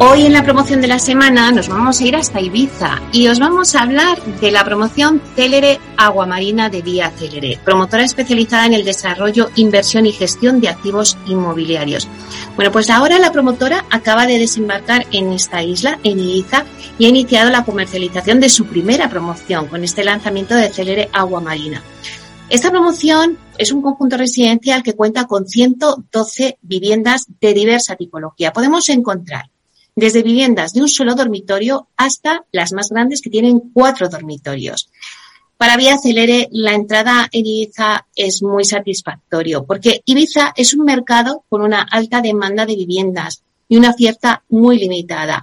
Hoy en la promoción de la semana nos vamos a ir hasta Ibiza y os vamos a hablar de la promoción Célere Aguamarina de Vía Célere, promotora especializada en el desarrollo, inversión y gestión de activos inmobiliarios. Bueno, pues ahora la promotora acaba de desembarcar en esta isla, en Ibiza, y ha iniciado la comercialización de su primera promoción con este lanzamiento de Célere Aguamarina. Esta promoción es un conjunto residencial que cuenta con 112 viviendas de diversa tipología. Podemos encontrar desde viviendas de un solo dormitorio hasta las más grandes que tienen cuatro dormitorios. Para Vía Acelere, la entrada en Ibiza es muy satisfactorio porque Ibiza es un mercado con una alta demanda de viviendas y una oferta muy limitada.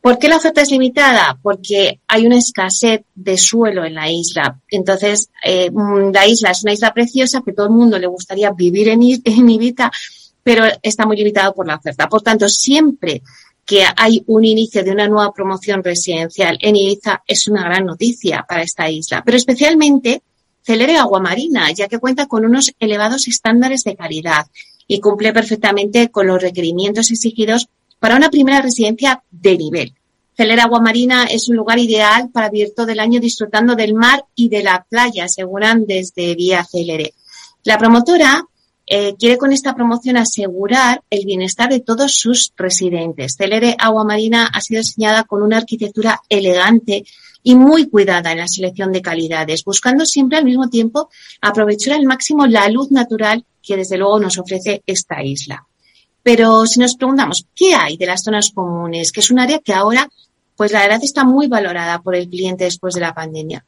¿Por qué la oferta es limitada? Porque hay una escasez de suelo en la isla. Entonces, eh, la isla es una isla preciosa que todo el mundo le gustaría vivir en, en Ibiza, pero está muy limitado por la oferta. Por tanto, siempre que hay un inicio de una nueva promoción residencial en Ibiza es una gran noticia para esta isla, pero especialmente Celere Aguamarina, ya que cuenta con unos elevados estándares de calidad y cumple perfectamente con los requerimientos exigidos para una primera residencia de nivel. Celere Aguamarina es un lugar ideal para vivir todo el año disfrutando del mar y de la playa, aseguran desde Vía Celere. La promotora eh, quiere con esta promoción asegurar el bienestar de todos sus residentes. Celere Agua Marina ha sido diseñada con una arquitectura elegante y muy cuidada en la selección de calidades, buscando siempre al mismo tiempo aprovechar al máximo la luz natural que desde luego nos ofrece esta isla. Pero si nos preguntamos, ¿qué hay de las zonas comunes? Que es un área que ahora, pues la verdad está muy valorada por el cliente después de la pandemia.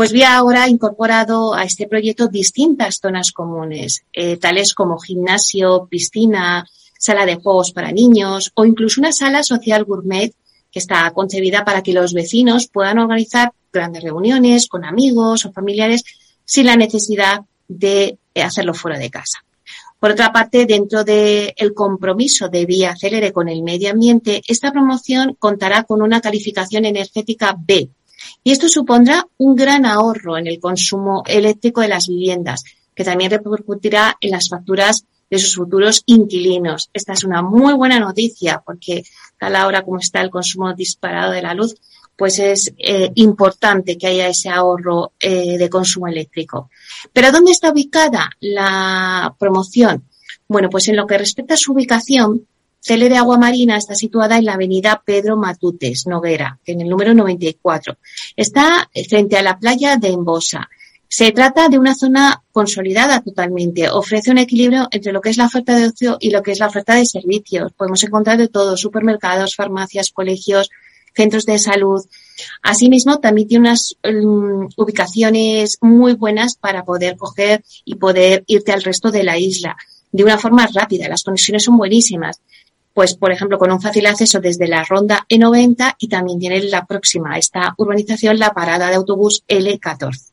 Pues Vía ahora ha incorporado a este proyecto distintas zonas comunes, eh, tales como gimnasio, piscina, sala de juegos para niños o incluso una sala social gourmet que está concebida para que los vecinos puedan organizar grandes reuniones con amigos o familiares sin la necesidad de hacerlo fuera de casa. Por otra parte, dentro del compromiso de Vía Célere con el medio ambiente, esta promoción contará con una calificación energética B, y esto supondrá un gran ahorro en el consumo eléctrico de las viviendas, que también repercutirá en las facturas de sus futuros inquilinos. Esta es una muy buena noticia porque a la hora como está el consumo disparado de la luz, pues es eh, importante que haya ese ahorro eh, de consumo eléctrico. Pero ¿dónde está ubicada la promoción? Bueno, pues en lo que respecta a su ubicación, Cele de Agua Marina está situada en la avenida Pedro Matutes, Noguera, en el número 94. Está frente a la playa de Embosa. Se trata de una zona consolidada totalmente. Ofrece un equilibrio entre lo que es la oferta de ocio y lo que es la oferta de servicios. Podemos encontrar de todo, supermercados, farmacias, colegios, centros de salud. Asimismo, también tiene unas um, ubicaciones muy buenas para poder coger y poder irte al resto de la isla de una forma rápida. Las conexiones son buenísimas pues por ejemplo con un fácil acceso desde la ronda E90 y también tiene la próxima esta urbanización la parada de autobús L14.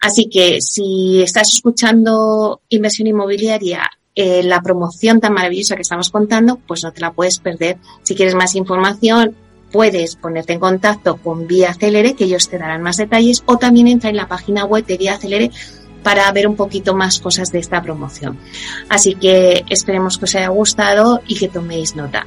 Así que si estás escuchando inversión inmobiliaria, eh, la promoción tan maravillosa que estamos contando, pues no te la puedes perder. Si quieres más información, puedes ponerte en contacto con Vía Celere, que ellos te darán más detalles, o también entra en la página web de Vía Celere para ver un poquito más cosas de esta promoción. Así que esperemos que os haya gustado y que toméis nota.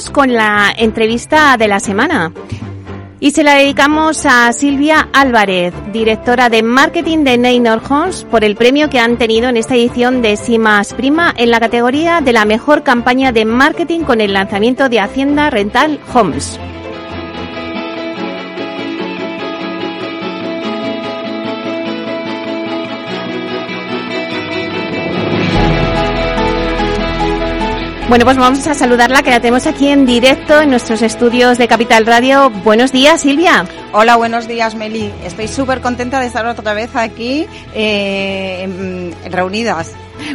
Con la entrevista de la semana. Y se la dedicamos a Silvia Álvarez, directora de marketing de Neynor Homes, por el premio que han tenido en esta edición de Simas Prima en la categoría de la mejor campaña de marketing con el lanzamiento de Hacienda Rental Homes. Bueno, pues vamos a saludarla, que la tenemos aquí en directo en nuestros estudios de Capital Radio. Buenos días, Silvia. Hola, buenos días, Meli. Estoy súper contenta de estar otra vez aquí eh, reunidas.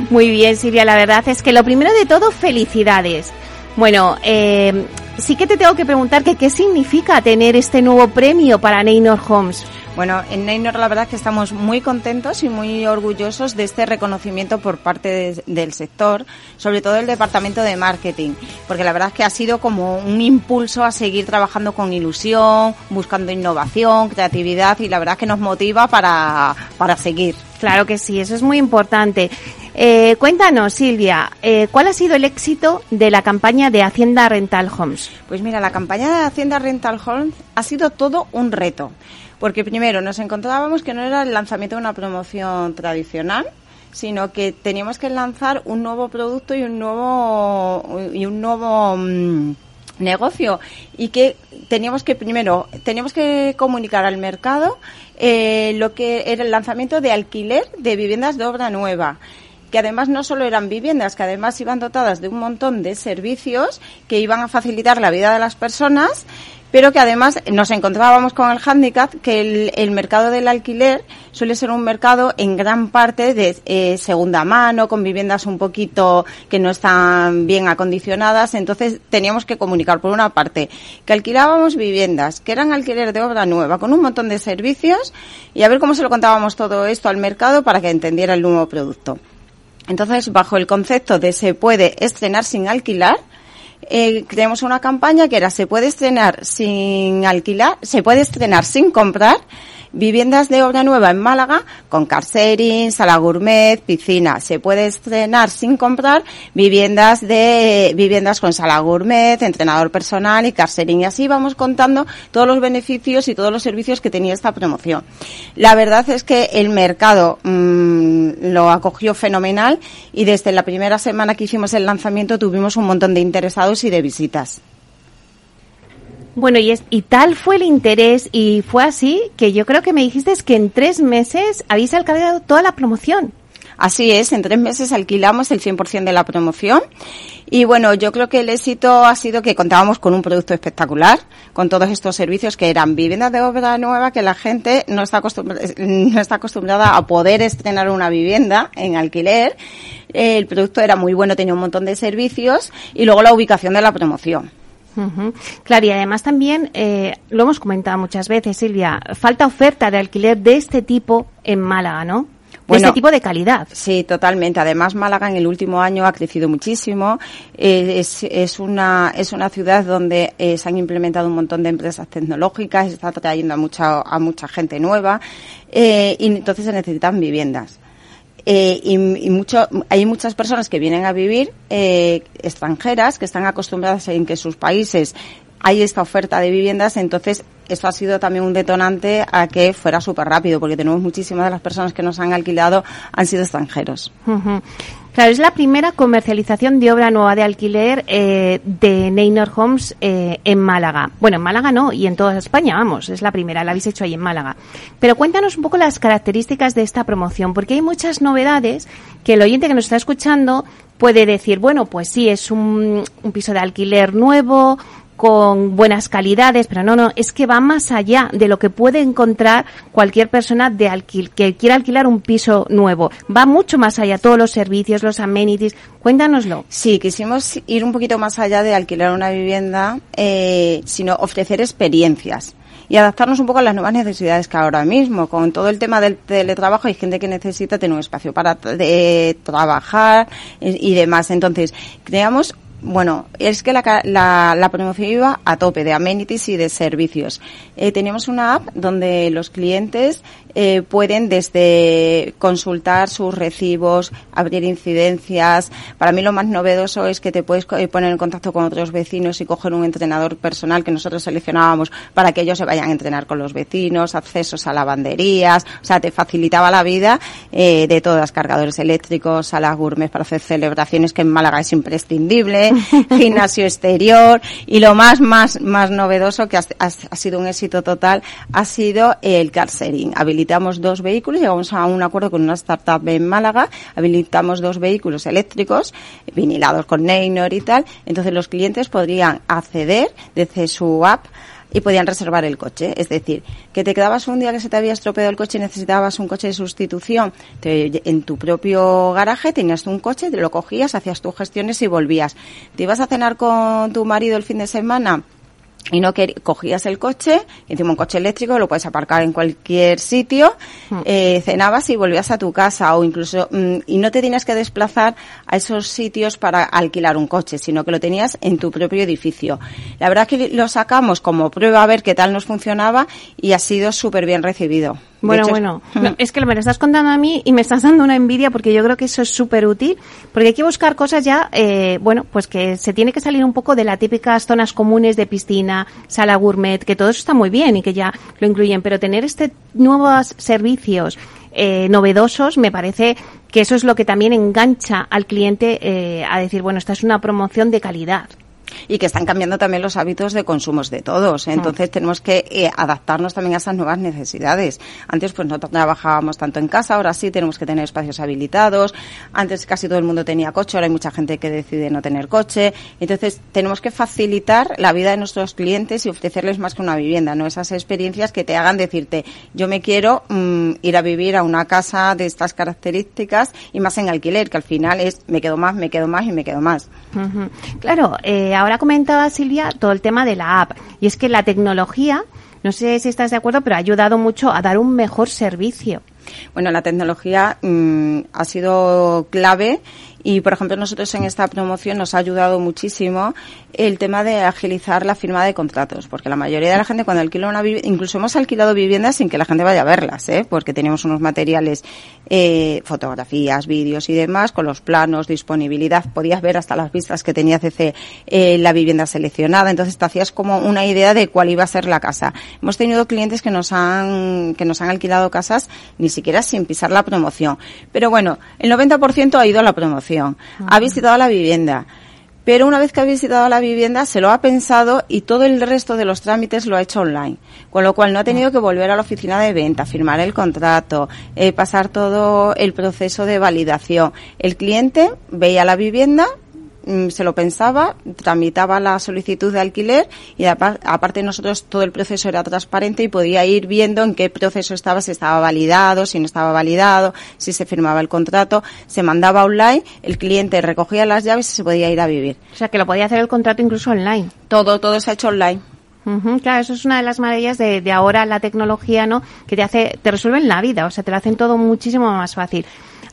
Muy bien, Silvia. La verdad es que lo primero de todo, felicidades. Bueno, eh, sí que te tengo que preguntar que qué significa tener este nuevo premio para Neynor Homes. Bueno, en Neynor la verdad es que estamos muy contentos y muy orgullosos de este reconocimiento por parte del sector, sobre todo el departamento de marketing, porque la verdad es que ha sido como un impulso a seguir trabajando con ilusión, buscando innovación, creatividad y la verdad es que nos motiva para, para seguir. Claro que sí, eso es muy importante. Eh, cuéntanos, Silvia, eh, ¿cuál ha sido el éxito de la campaña de Hacienda Rental Homes? Pues mira, la campaña de Hacienda Rental Homes ha sido todo un reto porque primero nos encontrábamos que no era el lanzamiento de una promoción tradicional, sino que teníamos que lanzar un nuevo producto y un nuevo y un nuevo mm, negocio y que teníamos que primero teníamos que comunicar al mercado eh, lo que era el lanzamiento de alquiler de viviendas de obra nueva que además no solo eran viviendas, que además iban dotadas de un montón de servicios que iban a facilitar la vida de las personas pero que además nos encontrábamos con el hándicap que el, mercado del alquiler suele ser un mercado en gran parte de eh, segunda mano, con viviendas un poquito que no están bien acondicionadas, entonces teníamos que comunicar por una parte que alquilábamos viviendas que eran alquiler de obra nueva con un montón de servicios y a ver cómo se lo contábamos todo esto al mercado para que entendiera el nuevo producto. Entonces, bajo el concepto de se puede estrenar sin alquilar, eh, creamos una campaña que era se puede estrenar sin alquilar, se puede estrenar sin comprar viviendas de obra nueva en Málaga con car sala gourmet, piscina. Se puede estrenar sin comprar viviendas de viviendas con sala gourmet, entrenador personal y car Y así vamos contando todos los beneficios y todos los servicios que tenía esta promoción. La verdad es que el mercado mm, lo acogió fenomenal y desde la primera semana que hicimos el lanzamiento tuvimos un montón de interesados y de visitas. Bueno, y, es, y tal fue el interés y fue así que yo creo que me dijiste que en tres meses habéis alquilado toda la promoción. Así es, en tres meses alquilamos el 100% de la promoción. Y bueno, yo creo que el éxito ha sido que contábamos con un producto espectacular, con todos estos servicios que eran viviendas de obra nueva que la gente no está, no está acostumbrada a poder estrenar una vivienda en alquiler. El producto era muy bueno, tenía un montón de servicios y luego la ubicación de la promoción. Claro, y además también, eh, lo hemos comentado muchas veces, Silvia, falta oferta de alquiler de este tipo en Málaga, ¿no? De este tipo de calidad. Sí, totalmente. Además, Málaga en el último año ha crecido muchísimo. Eh, es, es, una, es una ciudad donde eh, se han implementado un montón de empresas tecnológicas, se está trayendo a mucha, a mucha gente nueva, y entonces se necesitan viviendas. Eh, y, mucho, hay muchas personas que vienen a vivir eh, extranjeras que están acostumbradas en que sus países hay esta oferta de viviendas, entonces esto ha sido también un detonante a que fuera súper rápido, porque tenemos muchísimas de las personas que nos han alquilado han sido extranjeros. Claro, es la primera comercialización de obra nueva de alquiler eh, de Neynor Homes eh, en Málaga. Bueno, en Málaga no, y en toda España, vamos, es la primera, la habéis hecho ahí en Málaga. Pero cuéntanos un poco las características de esta promoción, porque hay muchas novedades que el oyente que nos está escuchando puede decir, bueno, pues sí, es un, un piso de alquiler nuevo, con buenas calidades, pero no, no, es que va más allá de lo que puede encontrar cualquier persona de alquil que quiera alquilar un piso nuevo. Va mucho más allá, todos los servicios, los amenities. Cuéntanoslo. Sí, quisimos ir un poquito más allá de alquilar una vivienda, eh, sino ofrecer experiencias y adaptarnos un poco a las nuevas necesidades que ahora mismo, con todo el tema del teletrabajo, hay gente que necesita tener un espacio para trabajar y demás. Entonces, creamos bueno, es que la, la, la, promoción iba a tope de amenities y de servicios. Eh, teníamos una app donde los clientes eh, pueden desde consultar sus recibos, abrir incidencias. Para mí lo más novedoso es que te puedes eh, poner en contacto con otros vecinos y coger un entrenador personal que nosotros seleccionábamos para que ellos se vayan a entrenar con los vecinos, accesos a lavanderías, o sea, te facilitaba la vida eh, de todas, cargadores eléctricos, salas gourmet para hacer celebraciones que en Málaga es imprescindible, gimnasio exterior y lo más, más, más novedoso que ha, ha, ha sido un éxito total ha sido el car sharing, habilitamos dos vehículos, llegamos a un acuerdo con una startup en Málaga, habilitamos dos vehículos eléctricos, vinilados con Neynor y tal, entonces los clientes podrían acceder desde su app y podían reservar el coche. Es decir, que te quedabas un día que se te había estropeado el coche y necesitabas un coche de sustitución, te, en tu propio garaje tenías un coche, te lo cogías, hacías tus gestiones y volvías. Te ibas a cenar con tu marido el fin de semana, y no que cogías el coche, encima un coche eléctrico, lo puedes aparcar en cualquier sitio, mm. eh, cenabas y volvías a tu casa o incluso, mm, y no te tenías que desplazar a esos sitios para alquilar un coche, sino que lo tenías en tu propio edificio. La verdad es que lo sacamos como prueba a ver qué tal nos funcionaba y ha sido súper bien recibido. Bueno, hecho, bueno, no, es que me lo estás contando a mí y me estás dando una envidia porque yo creo que eso es súper útil, porque hay que buscar cosas ya, eh, bueno, pues que se tiene que salir un poco de las típicas zonas comunes de piscina, sala gourmet, que todo eso está muy bien y que ya lo incluyen, pero tener este nuevos servicios eh, novedosos, me parece que eso es lo que también engancha al cliente eh, a decir, bueno, esta es una promoción de calidad y que están cambiando también los hábitos de consumos de todos. Entonces tenemos que eh, adaptarnos también a esas nuevas necesidades. Antes pues no trabajábamos tanto en casa, ahora sí tenemos que tener espacios habilitados. Antes casi todo el mundo tenía coche, ahora hay mucha gente que decide no tener coche. Entonces tenemos que facilitar la vida de nuestros clientes y ofrecerles más que una vivienda, no esas experiencias que te hagan decirte yo me quiero mm, ir a vivir a una casa de estas características y más en alquiler, que al final es me quedo más, me quedo más y me quedo más. Uh -huh. Claro, eh, ahora comentaba Silvia todo el tema de la app y es que la tecnología, no sé si estás de acuerdo, pero ha ayudado mucho a dar un mejor servicio. Bueno, la tecnología mmm, ha sido clave y, por ejemplo, nosotros en esta promoción nos ha ayudado muchísimo el tema de agilizar la firma de contratos, porque la mayoría de la gente cuando alquila una vivienda, incluso hemos alquilado viviendas sin que la gente vaya a verlas, ¿eh? porque tenemos unos materiales, eh, fotografías, vídeos y demás, con los planos, disponibilidad, podías ver hasta las vistas que tenía CC eh, la vivienda seleccionada, entonces te hacías como una idea de cuál iba a ser la casa. Hemos tenido clientes que nos han, que nos han alquilado casas ni siquiera sin pisar la promoción. Pero bueno, el 90% ha ido a la promoción. Uh -huh. Ha visitado la vivienda pero una vez que ha visitado la vivienda se lo ha pensado y todo el resto de los trámites lo ha hecho online, con lo cual no ha tenido que volver a la oficina de venta, firmar el contrato, eh, pasar todo el proceso de validación. El cliente veía la vivienda, se lo pensaba, tramitaba la solicitud de alquiler y aparte nosotros todo el proceso era transparente y podía ir viendo en qué proceso estaba, si estaba validado, si no estaba validado, si se firmaba el contrato, se mandaba online, el cliente recogía las llaves y se podía ir a vivir. O sea que lo podía hacer el contrato incluso online. Todo, todo se ha hecho online. Uh -huh, claro, eso es una de las maravillas de, de ahora la tecnología, ¿no? Que te hace, te resuelven la vida, o sea, te lo hacen todo muchísimo más fácil.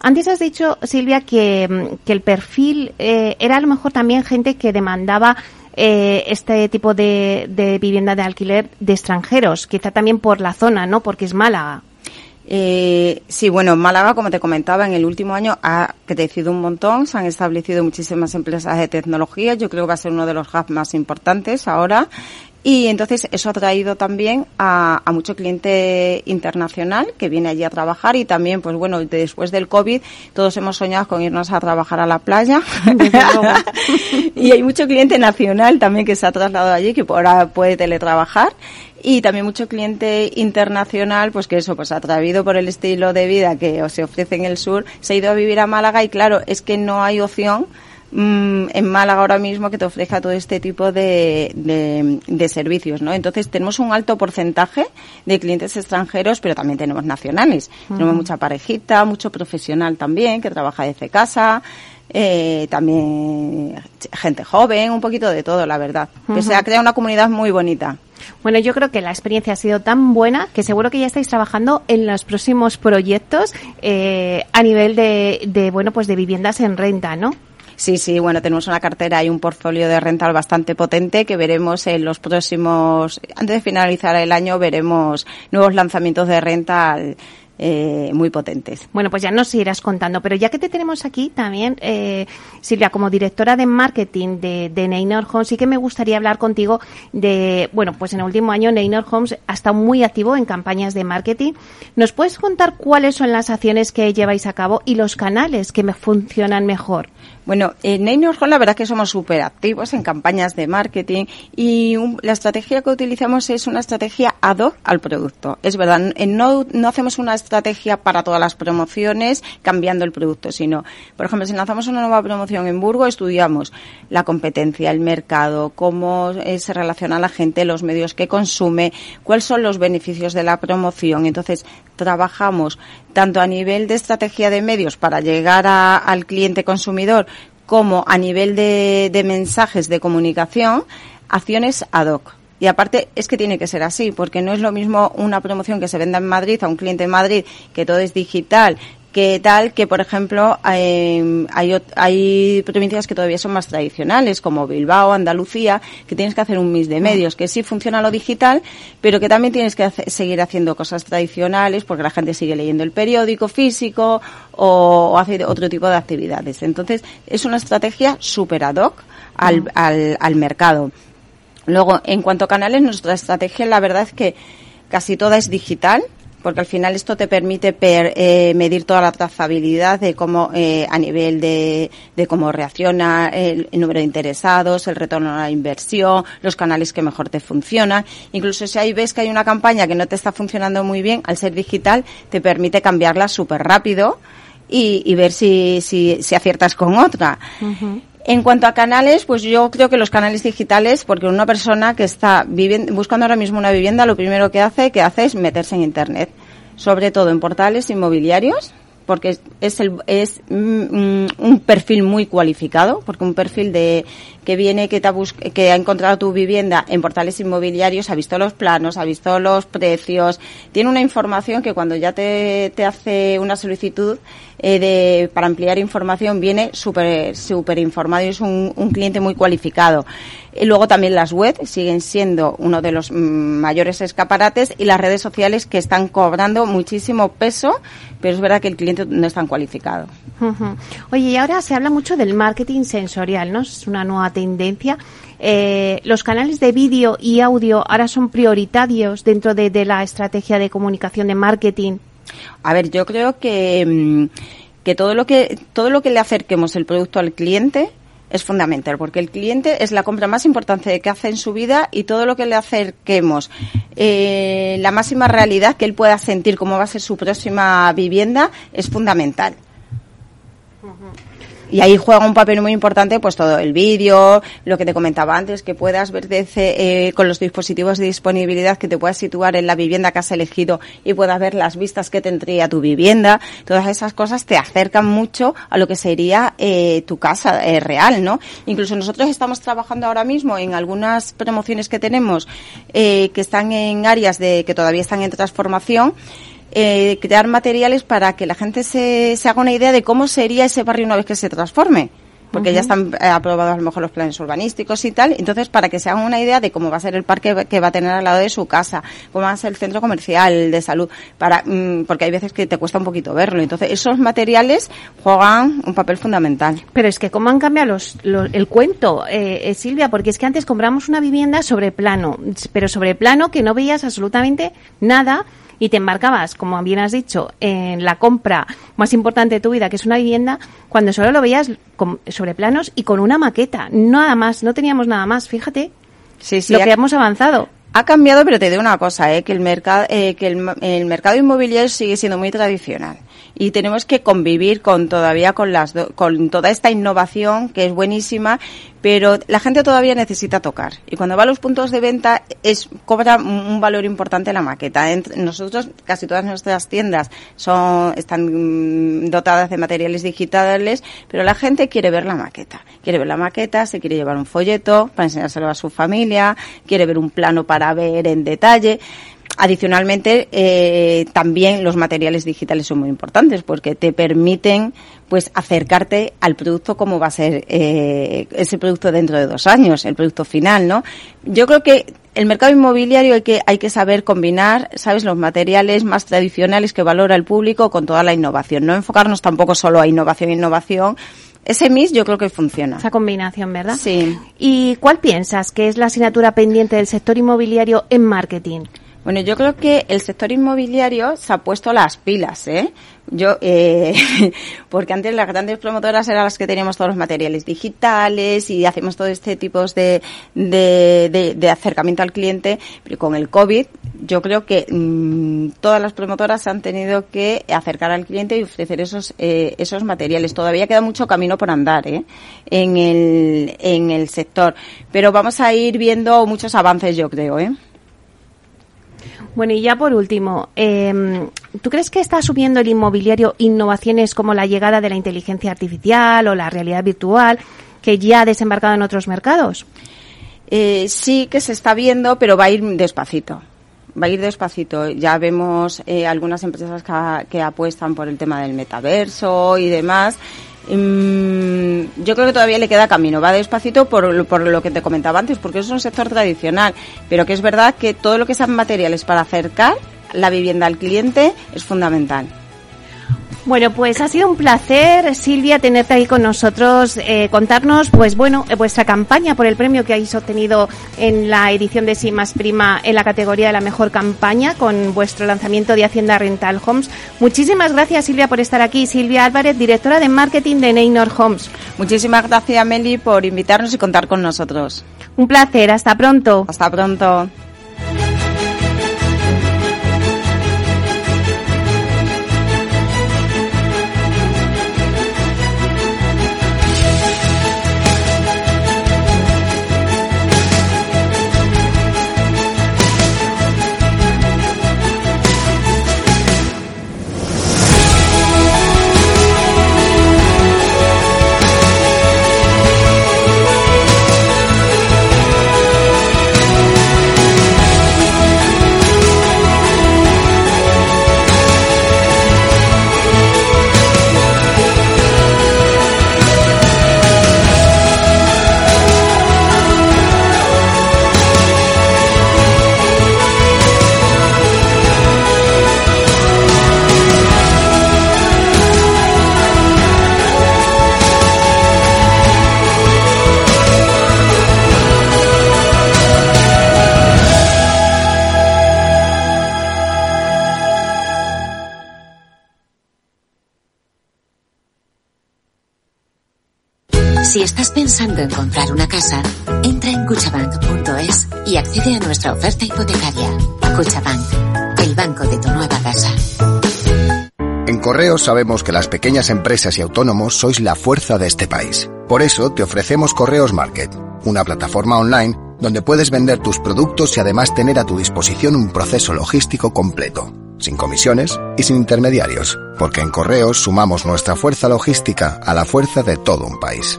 Antes has dicho, Silvia, que, que el perfil eh, era a lo mejor también gente que demandaba eh, este tipo de, de, vivienda de alquiler de extranjeros, quizá también por la zona, ¿no? Porque es Málaga. Eh, sí, bueno, Málaga, como te comentaba, en el último año ha crecido un montón, se han establecido muchísimas empresas de tecnología, yo creo que va a ser uno de los hubs más importantes ahora. Y entonces eso ha traído también a, a, mucho cliente internacional que viene allí a trabajar y también, pues bueno, después del COVID todos hemos soñado con irnos a trabajar a la playa. y hay mucho cliente nacional también que se ha trasladado allí, que ahora puede teletrabajar y también mucho cliente internacional, pues que eso, pues atraído por el estilo de vida que se ofrece en el sur, se ha ido a vivir a Málaga y claro, es que no hay opción mmm, en Málaga ahora mismo que te ofrezca todo este tipo de, de, de, servicios, ¿no? Entonces tenemos un alto porcentaje de clientes extranjeros, pero también tenemos nacionales. Uh -huh. Tenemos mucha parejita, mucho profesional también que trabaja desde casa. Eh, también gente joven, un poquito de todo, la verdad. Uh -huh. Pues se ha creado una comunidad muy bonita. Bueno, yo creo que la experiencia ha sido tan buena que seguro que ya estáis trabajando en los próximos proyectos eh, a nivel de, de, bueno, pues de viviendas en renta, ¿no? Sí, sí, bueno, tenemos una cartera y un portfolio de rental bastante potente que veremos en los próximos, antes de finalizar el año, veremos nuevos lanzamientos de rental eh, muy potentes. Bueno, pues ya nos irás contando, pero ya que te tenemos aquí también, eh, Silvia, como directora de marketing de, de Neynor Homes, sí que me gustaría hablar contigo de, bueno, pues en el último año Neynor Homes ha estado muy activo en campañas de marketing. ¿Nos puedes contar cuáles son las acciones que lleváis a cabo y los canales que me funcionan mejor? Bueno, en Homes la verdad que somos súper activos en campañas de marketing y la estrategia que utilizamos es una estrategia ad hoc al producto. Es verdad, no, no hacemos una estrategia para todas las promociones cambiando el producto, sino, por ejemplo, si lanzamos una nueva promoción en Burgo, estudiamos la competencia, el mercado, cómo eh, se relaciona la gente, los medios que consume, cuáles son los beneficios de la promoción. Entonces, trabajamos tanto a nivel de estrategia de medios para llegar al cliente consumidor como a nivel de, de mensajes de comunicación, acciones ad hoc. Y aparte es que tiene que ser así, porque no es lo mismo una promoción que se venda en Madrid a un cliente en Madrid, que todo es digital, que tal que, por ejemplo, hay, hay, provincias que todavía son más tradicionales, como Bilbao, Andalucía, que tienes que hacer un mix de medios, que sí funciona lo digital, pero que también tienes que seguir haciendo cosas tradicionales, porque la gente sigue leyendo el periódico físico o, hace otro tipo de actividades. Entonces, es una estrategia super ad hoc al, al, al mercado. Luego, en cuanto a canales, nuestra estrategia, la verdad es que casi toda es digital porque al final esto te permite eh, medir toda la trazabilidad de cómo eh, a nivel de, cómo reacciona el, número de interesados, el retorno a la inversión, los canales que mejor te funcionan. Incluso si ahí ves que hay una campaña que no te está funcionando muy bien, al ser digital te permite cambiarla súper rápido y, ver si, si, aciertas con otra. En cuanto a canales, pues yo creo que los canales digitales, porque una persona que está buscando ahora mismo una vivienda, lo primero que hace, que hace es meterse en Internet, sobre todo en portales inmobiliarios, porque es, el, es mm, mm, un perfil muy cualificado, porque un perfil de que viene, que, te ha que ha encontrado tu vivienda en portales inmobiliarios, ha visto los planos, ha visto los precios, tiene una información que cuando ya te, te hace una solicitud eh, de, para ampliar información viene súper super informado y es un, un cliente muy cualificado. Y luego también las webs siguen siendo uno de los mayores escaparates y las redes sociales que están cobrando muchísimo peso, pero es verdad que el cliente no es tan cualificado. Oye, y ahora se habla mucho del marketing sensorial, ¿no? Es una nueva tendencia. Eh, los canales de vídeo y audio ahora son prioritarios dentro de, de, la estrategia de comunicación de marketing. A ver, yo creo que, mm, que todo lo que todo lo que le acerquemos el producto al cliente es fundamental, porque el cliente es la compra más importante que hace en su vida y todo lo que le acerquemos, eh, la máxima realidad que él pueda sentir cómo va a ser su próxima vivienda, es fundamental. Y ahí juega un papel muy importante pues todo el vídeo, lo que te comentaba antes, que puedas ver eh, con los dispositivos de disponibilidad, que te puedas situar en la vivienda que has elegido y puedas ver las vistas que tendría tu vivienda. Todas esas cosas te acercan mucho a lo que sería eh, tu casa eh, real, ¿no? Incluso nosotros estamos trabajando ahora mismo en algunas promociones que tenemos que están en áreas de que todavía están en transformación eh, crear materiales para que la gente se, se haga una idea de cómo sería ese barrio una vez que se transforme porque ya están eh, aprobados a lo mejor los planes urbanísticos y tal. Entonces, para que se hagan una idea de cómo va a ser el parque que va a tener al lado de su casa, cómo va a ser el centro comercial de salud, para, mm, porque hay veces que te cuesta un poquito verlo. Entonces, esos materiales juegan un papel fundamental. Pero es que cómo han cambiado los, el cuento, eh, eh, Silvia, porque es que antes compramos una vivienda sobre plano, pero sobre plano que no veías absolutamente nada y te embarcabas, como bien has dicho, en la compra más importante de tu vida, que es una vivienda, cuando solo lo veías sobre planos y con una maqueta, nada más, no teníamos nada más, fíjate sí, sí, lo que hemos avanzado. Ha cambiado, pero te digo una cosa, ¿eh? que el mercado, eh, que el, el mercado inmobiliario sigue siendo muy tradicional y tenemos que convivir con todavía con las con toda esta innovación que es buenísima pero la gente todavía necesita tocar. Y cuando va a los puntos de venta es cobra un valor importante la maqueta. Nosotros casi todas nuestras tiendas son están dotadas de materiales digitales pero la gente quiere ver la maqueta. Quiere ver la maqueta se quiere llevar un folleto para enseñárselo a su familia quiere ver un plano para ver en detalle adicionalmente, eh, también los materiales digitales son muy importantes porque te permiten pues acercarte al producto como va a ser eh, ese producto dentro de dos años, el producto final, ¿no? Yo creo que el mercado inmobiliario hay que, hay que saber combinar, ¿sabes?, los materiales más tradicionales que valora el público con toda la innovación. No enfocarnos tampoco solo a innovación, innovación. Ese MIS yo creo que funciona. Esa combinación, ¿verdad? Sí. ¿Y cuál piensas que es la asignatura pendiente del sector inmobiliario en marketing? Bueno, yo creo que el sector inmobiliario se ha puesto las pilas, ¿eh? Yo, eh, porque antes las grandes promotoras eran las que teníamos todos los materiales digitales y hacemos todo este tipo de, de, de, acercamiento al cliente, pero con el COVID yo creo que mmm, todas las promotoras han tenido que acercar al cliente y ofrecer esos, eh, esos materiales. Todavía queda mucho camino por andar, ¿eh? En el, en el sector, pero vamos a ir viendo muchos avances, yo creo, ¿eh? Bueno, y ya por último, eh, ¿tú crees que está asumiendo el inmobiliario innovaciones como la llegada de la inteligencia artificial o la realidad virtual que ya ha desembarcado en otros mercados? Eh, sí que se está viendo, pero va a ir despacito. Va a ir despacito. Ya vemos eh, algunas empresas que apuestan por el tema del metaverso y demás. Mm, yo creo que todavía le queda camino, va despacito por, por, lo que te comentaba antes, porque es un sector tradicional, pero que es verdad que todo lo que sean materiales para acercar la vivienda al cliente es fundamental. Bueno, pues ha sido un placer, Silvia, tenerte ahí con nosotros, eh, contarnos, pues bueno, eh, vuestra campaña por el premio que habéis obtenido en la edición de Simas Prima en la categoría de la mejor campaña con vuestro lanzamiento de Hacienda Rental Homes. Muchísimas gracias, Silvia, por estar aquí. Silvia Álvarez, directora de marketing de Neynor Homes. Muchísimas gracias, Meli, por invitarnos y contar con nosotros. Un placer, hasta pronto. Hasta pronto. Pensando en una casa, entra en cuchabank.es y accede a nuestra oferta hipotecaria. Cuchabank, el banco de tu nueva casa. En Correos sabemos que las pequeñas empresas y autónomos sois la fuerza de este país. Por eso te ofrecemos Correos Market, una plataforma online donde puedes vender tus productos y además tener a tu disposición un proceso logístico completo, sin comisiones y sin intermediarios, porque en Correos sumamos nuestra fuerza logística a la fuerza de todo un país.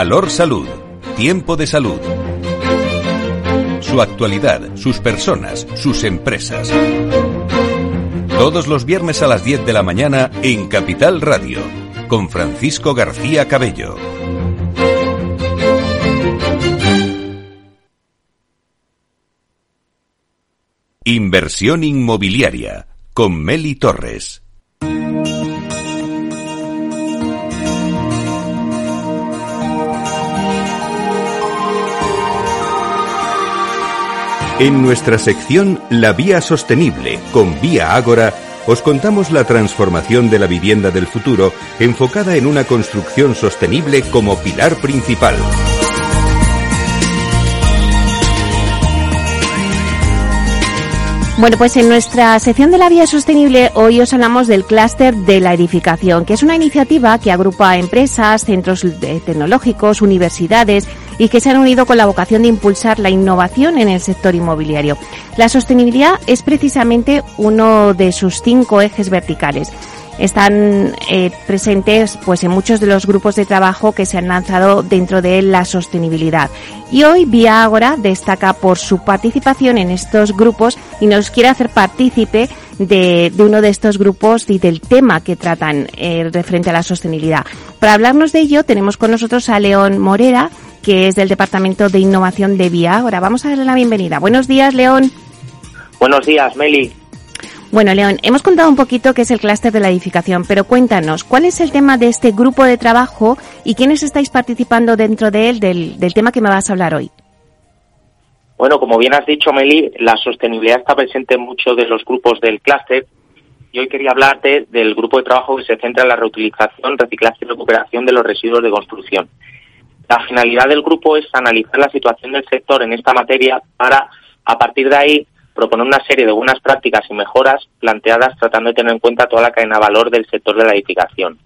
Valor Salud. Tiempo de salud. Su actualidad, sus personas, sus empresas. Todos los viernes a las 10 de la mañana en Capital Radio, con Francisco García Cabello. Inversión inmobiliaria con Meli Torres. En nuestra sección La Vía Sostenible con Vía Ágora, os contamos la transformación de la vivienda del futuro enfocada en una construcción sostenible como pilar principal. Bueno, pues en nuestra sección de la vía sostenible hoy os hablamos del clúster de la edificación, que es una iniciativa que agrupa empresas, centros tecnológicos, universidades y que se han unido con la vocación de impulsar la innovación en el sector inmobiliario. La sostenibilidad es precisamente uno de sus cinco ejes verticales están eh, presentes pues en muchos de los grupos de trabajo que se han lanzado dentro de la sostenibilidad. Y hoy Vía Agora destaca por su participación en estos grupos y nos quiere hacer partícipe de, uno de estos grupos y del tema que tratan eh, referente a la sostenibilidad. Para hablarnos de ello tenemos con nosotros a León Morera, que es del Departamento de Innovación de Vía Agora. Vamos a darle la bienvenida. Buenos días, León. Buenos días, Meli. Bueno, León, hemos contado un poquito qué es el clúster de la edificación, pero cuéntanos, ¿cuál es el tema de este grupo de trabajo y quiénes estáis participando dentro de él, del, tema que me vas a hablar hoy? Bueno, como bien has dicho, Meli, la sostenibilidad está presente en muchos de los grupos del clúster y hoy quería hablarte del grupo de trabajo que se centra en la reutilización, reciclaje y recuperación de los residuos de construcción. La finalidad del grupo es analizar la situación del sector en esta materia para, a partir de ahí, proponer una serie de buenas prácticas y mejoras planteadas tratando de tener en cuenta toda la cadena de valor del sector de la edificación.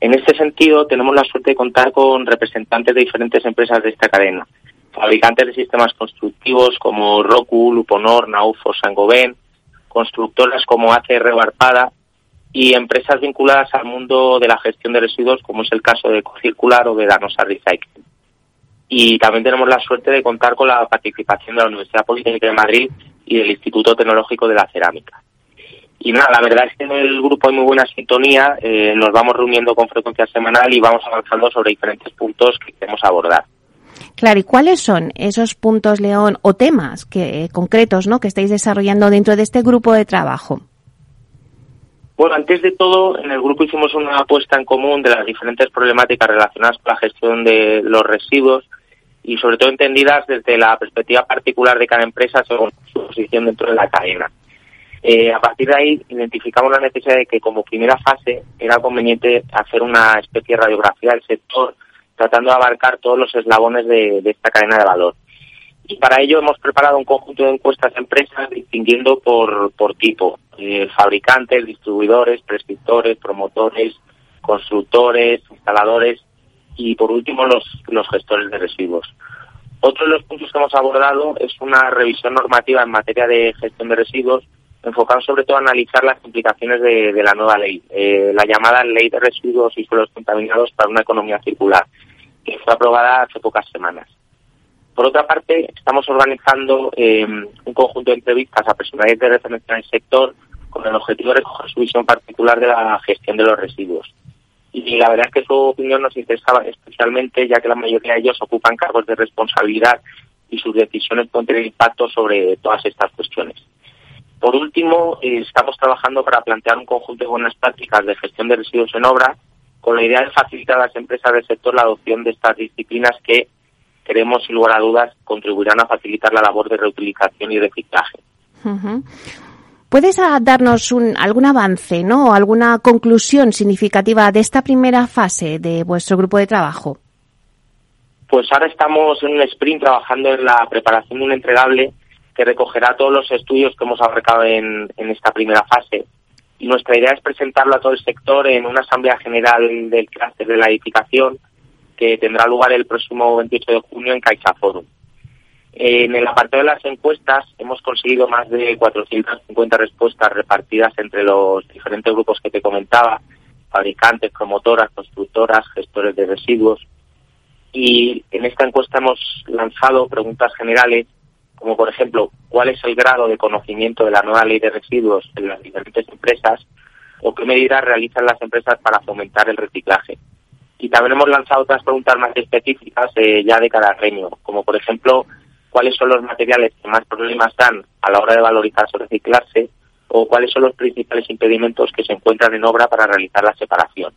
En este sentido, tenemos la suerte de contar con representantes de diferentes empresas de esta cadena, fabricantes de sistemas constructivos como Roku, Luponor, Naufo, Sangoven, constructoras como ACR Barpada y empresas vinculadas al mundo de la gestión de residuos, como es el caso de Ecocircular o de Danosa Recycling. Y también tenemos la suerte de contar con la participación de la Universidad Politécnica de Madrid y del Instituto Tecnológico de la Cerámica. Y nada, la verdad es que en el grupo hay muy buena sintonía, eh, nos vamos reuniendo con frecuencia semanal y vamos avanzando sobre diferentes puntos que queremos abordar. Claro, ¿y cuáles son esos puntos, León, o temas que, concretos ¿no? que estáis desarrollando dentro de este grupo de trabajo? Bueno, antes de todo, en el grupo hicimos una apuesta en común de las diferentes problemáticas relacionadas con la gestión de los residuos y sobre todo entendidas desde la perspectiva particular de cada empresa según su posición dentro de la cadena. Eh, a partir de ahí identificamos la necesidad de que como primera fase era conveniente hacer una especie de radiografía del sector tratando de abarcar todos los eslabones de, esta cadena de valor. Y para ello hemos preparado un conjunto de encuestas a empresas distinguiendo por, por tipo, eh, fabricantes, distribuidores, prescriptores, promotores, constructores, instaladores y por último los, los gestores de residuos. Otro de los puntos que hemos abordado es una revisión normativa en materia de gestión de residuos, enfocado sobre todo a analizar las implicaciones de, la nueva ley, eh, la llamada Ley de Residuos y Suelos Contaminados para una Economía Circular, que fue aprobada hace pocas semanas. Por otra parte, estamos organizando eh, un conjunto de entrevistas a personalidades de referencia en el sector con el objetivo de recoger su visión particular de la gestión de los residuos y la verdad es que su opinión nos interesaba especialmente ya que la mayoría de ellos ocupan cargos de responsabilidad y sus decisiones pueden tener impacto sobre todas estas cuestiones. Por último, eh, estamos trabajando para plantear un conjunto de buenas prácticas de gestión de residuos en obra con la idea de facilitar a las empresas del sector la adopción de estas disciplinas que queremos, sin lugar a dudas, contribuirán a facilitar la labor de reutilización y reciclaje. ¿Puedes darnos un, algún avance, ¿no? O alguna conclusión significativa de esta primera fase de vuestro grupo de trabajo? Pues ahora estamos en un sprint trabajando en la preparación de un entregable que recogerá todos los estudios que hemos abarcado en, esta primera fase. Y nuestra idea es presentarlo a todo el sector en una asamblea general del clúster de la edificación que tendrá lugar el próximo 28 de junio en CaixaForum. En el apartado de las encuestas hemos conseguido más de 450 respuestas repartidas entre los diferentes grupos que te comentaba, fabricantes, promotoras, constructoras, gestores de residuos. Y en esta encuesta hemos lanzado preguntas generales como por ejemplo cuál es el grado de conocimiento de la nueva ley de residuos en las diferentes empresas o qué medidas realizan las empresas para fomentar el reciclaje. Y también hemos lanzado otras preguntas más específicas eh, ya de cada reño, como por ejemplo cuáles son los materiales que más problemas dan a la hora de valorizarse o reciclarse o cuáles son los principales impedimentos que se encuentran en obra para realizar la separación.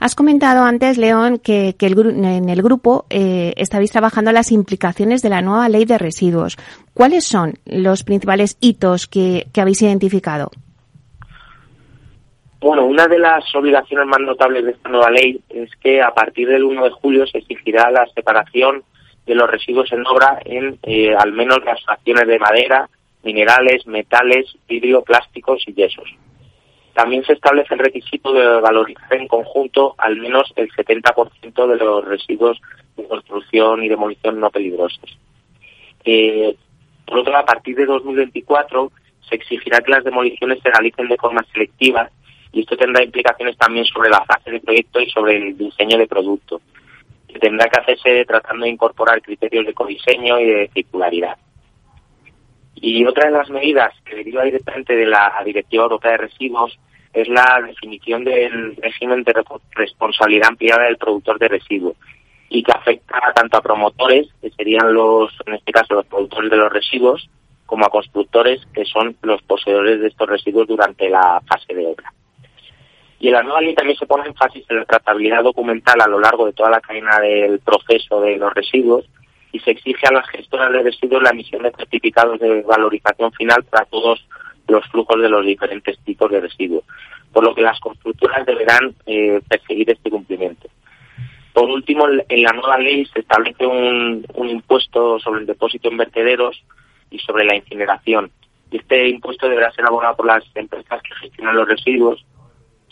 Has comentado antes, León, que, en el grupo eh, estabais trabajando las implicaciones de la nueva ley de residuos. ¿Cuáles son los principales hitos que, habéis identificado? Bueno, una de las obligaciones más notables de esta nueva ley es que a partir del 1 de julio se exigirá la separación de los residuos en obra en eh, al menos las fracciones de madera, minerales, metales, vidrio, plásticos y yesos. También se establece el requisito de valorizar en conjunto al menos el 70% de los residuos de construcción y demolición no peligrosos. Eh, por otro lado, a partir de 2024 se exigirá que las demoliciones se realicen de forma selectiva y esto tendrá implicaciones también sobre la fase de proyecto y sobre el diseño de producto, que tendrá que hacerse tratando de incorporar criterios de codiseño y de circularidad. Y otra de las medidas que deriva directamente de la Directiva Europea de Residuos es la definición del régimen de responsabilidad ampliada del productor de residuos y que afecta tanto a promotores, que serían los, en este caso, los productores de los residuos, como a constructores, que son los poseedores de estos residuos durante la fase de obra. Y en la nueva ley también se pone énfasis en la trazabilidad documental a lo largo de toda la cadena del proceso de los residuos y se exige a las gestoras de residuos la emisión de certificados de valorización final para todos los flujos de los diferentes tipos de residuos, por lo que las constructoras deberán eh, perseguir este cumplimiento. Por último, en la nueva ley se establece un, un impuesto sobre el depósito en vertederos y sobre la incineración. Este impuesto deberá ser abonado por las empresas que gestionan los residuos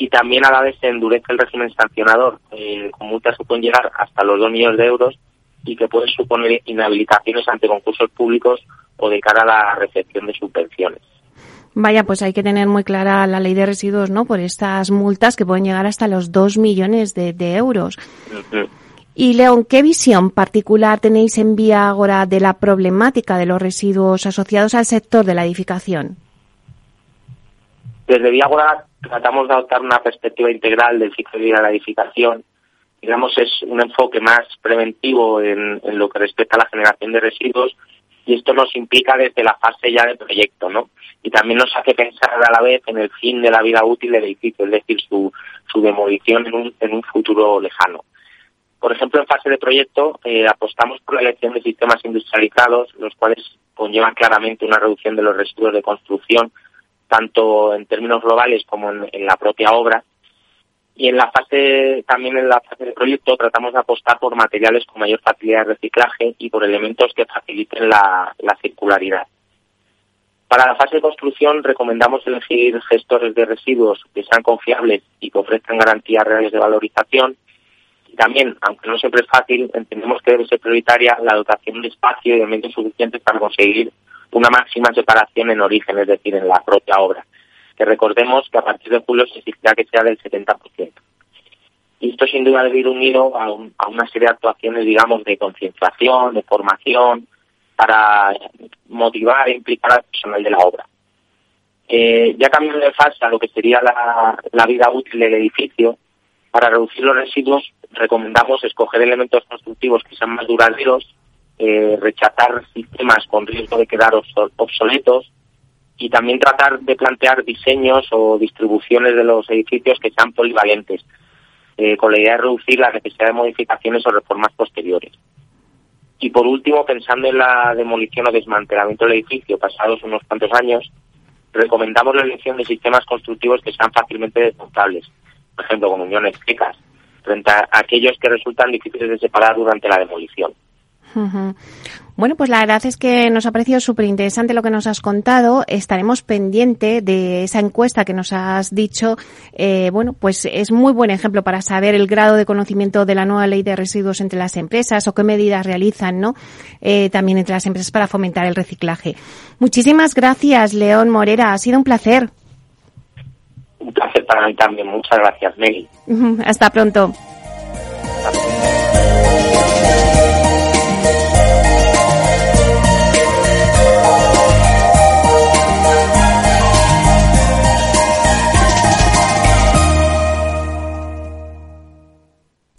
y también a la vez se endurece el régimen sancionador, eh, con multas que pueden llegar hasta los 2 millones de euros y que pueden suponer inhabilitaciones ante concursos públicos o de cara a la recepción de subvenciones. Vaya, pues hay que tener muy clara la ley de residuos, ¿no? Por estas multas que pueden llegar hasta los 2 millones de, euros. Y León, ¿qué visión particular tenéis en Vía Agora de la problemática de los residuos asociados al sector de la edificación? Desde Vía Agora tratamos de adoptar una perspectiva integral del ciclo de vida de la edificación digamos, es un enfoque más preventivo en, lo que respecta a la generación de residuos y esto nos implica desde la fase ya de proyecto, ¿no? Y también nos hace pensar a la vez en el fin de la vida útil del edificio, es decir, su, su demolición en un, en un futuro lejano. Por ejemplo, en fase de proyecto eh, apostamos por la elección de sistemas industrializados, los cuales conllevan claramente una reducción de los residuos de construcción, tanto en términos globales como en la propia obra, y en la fase, también en la fase de proyecto, tratamos de apostar por materiales con mayor facilidad de reciclaje y por elementos que faciliten la, circularidad. Para la fase de construcción recomendamos elegir gestores de residuos que sean confiables y que ofrezcan garantías reales de valorización. Y también, aunque no siempre es fácil, entendemos que debe ser prioritaria la dotación de espacio y de medios suficientes para conseguir una máxima separación en origen, es decir, en la propia obra que recordemos que a partir de julio se exigirá que sea del 70%. Y esto sin duda debe ir unido a, una serie de actuaciones, digamos, de concienciación, de formación, para motivar e implicar al personal de la obra. Eh, ya cambiando de fase a lo que sería la, vida útil del edificio, para reducir los residuos recomendamos escoger elementos constructivos que sean más duraderos, eh, rechazar sistemas con riesgo de quedar obsoletos, y también tratar de plantear diseños o distribuciones de los edificios que sean polivalentes, eh, con la idea de reducir la necesidad de modificaciones o reformas posteriores. Y por último, pensando en la demolición o desmantelamiento del edificio pasados unos cuantos años, recomendamos la elección de sistemas constructivos que sean fácilmente desmontables, por ejemplo, con uniones secas, frente a aquellos que resultan difíciles de separar durante la demolición. Bueno, pues la verdad es que nos ha parecido súper interesante lo que nos has contado. Estaremos pendiente de esa encuesta que nos has dicho. Eh, bueno, pues es muy buen ejemplo para saber el grado de conocimiento de la nueva ley de residuos entre las empresas o qué medidas realizan, ¿no? Eh, también entre las empresas para fomentar el reciclaje. Muchísimas gracias, León Morera. Ha sido un placer. Un placer para mí también. Muchas gracias, Meli. Hasta pronto.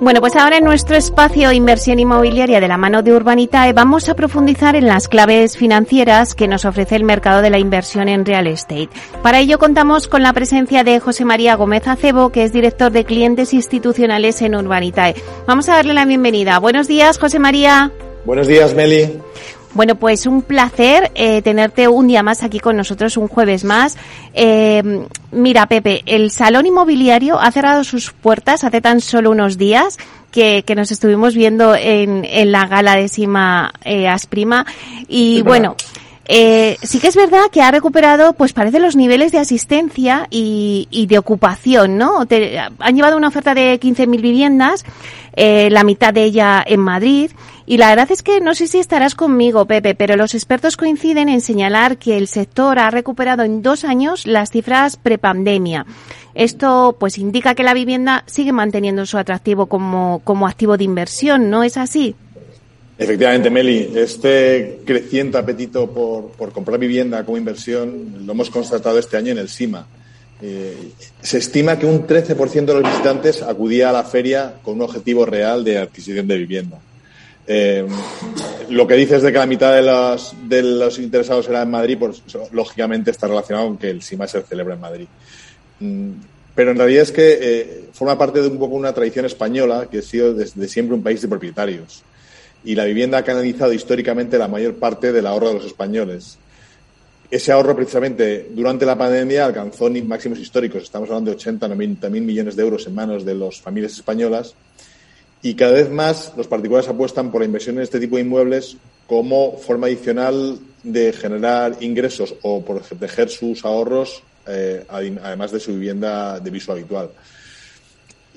Bueno, pues ahora en nuestro espacio Inversión Inmobiliaria de la mano de Urbanitae vamos a profundizar en las claves financieras que nos ofrece el mercado de la inversión en real estate. Para ello contamos con la presencia de José María Gómez Acebo, que es director de clientes institucionales en Urbanitae. Vamos a darle la bienvenida. Buenos días, José María. Buenos días, Meli. Bueno, pues un placer eh, tenerte un día más aquí con nosotros, un jueves más. Eh, mira, Pepe, el Salón Inmobiliario ha cerrado sus puertas hace tan solo unos días que, que nos estuvimos viendo en, en la gala de Sima eh, Asprima. Y bueno, eh, sí que es verdad que ha recuperado, pues parece, los niveles de asistencia y, y de ocupación, ¿no? Te, han llevado una oferta de 15.000 viviendas, eh, la mitad de ella en Madrid. Y la verdad es que no sé si estarás conmigo, Pepe, pero los expertos coinciden en señalar que el sector ha recuperado en dos años las cifras prepandemia. Esto pues indica que la vivienda sigue manteniendo su atractivo como, como activo de inversión, ¿no es así? Efectivamente, Meli, este creciente apetito por, por comprar vivienda como inversión lo hemos constatado este año en el SIMA. Eh, se estima que un 13% de los visitantes acudía a la feria con un objetivo real de adquisición de vivienda. Eh, lo que dices de que la mitad de los, de los interesados era en Madrid, pues lógicamente está relacionado con que el SIMA se celebra en Madrid. Mm, pero en realidad es que eh, forma parte de un poco una tradición española que ha sido desde siempre un país de propietarios. Y la vivienda ha canalizado históricamente la mayor parte del ahorro de los españoles. Ese ahorro, precisamente, durante la pandemia alcanzó máximos históricos. Estamos hablando de 80, 90 mil millones de euros en manos de las familias españolas y cada vez más los particulares apuestan por la inversión en este tipo de inmuebles como forma adicional de generar ingresos o por proteger sus ahorros, eh, además de su vivienda de viso habitual.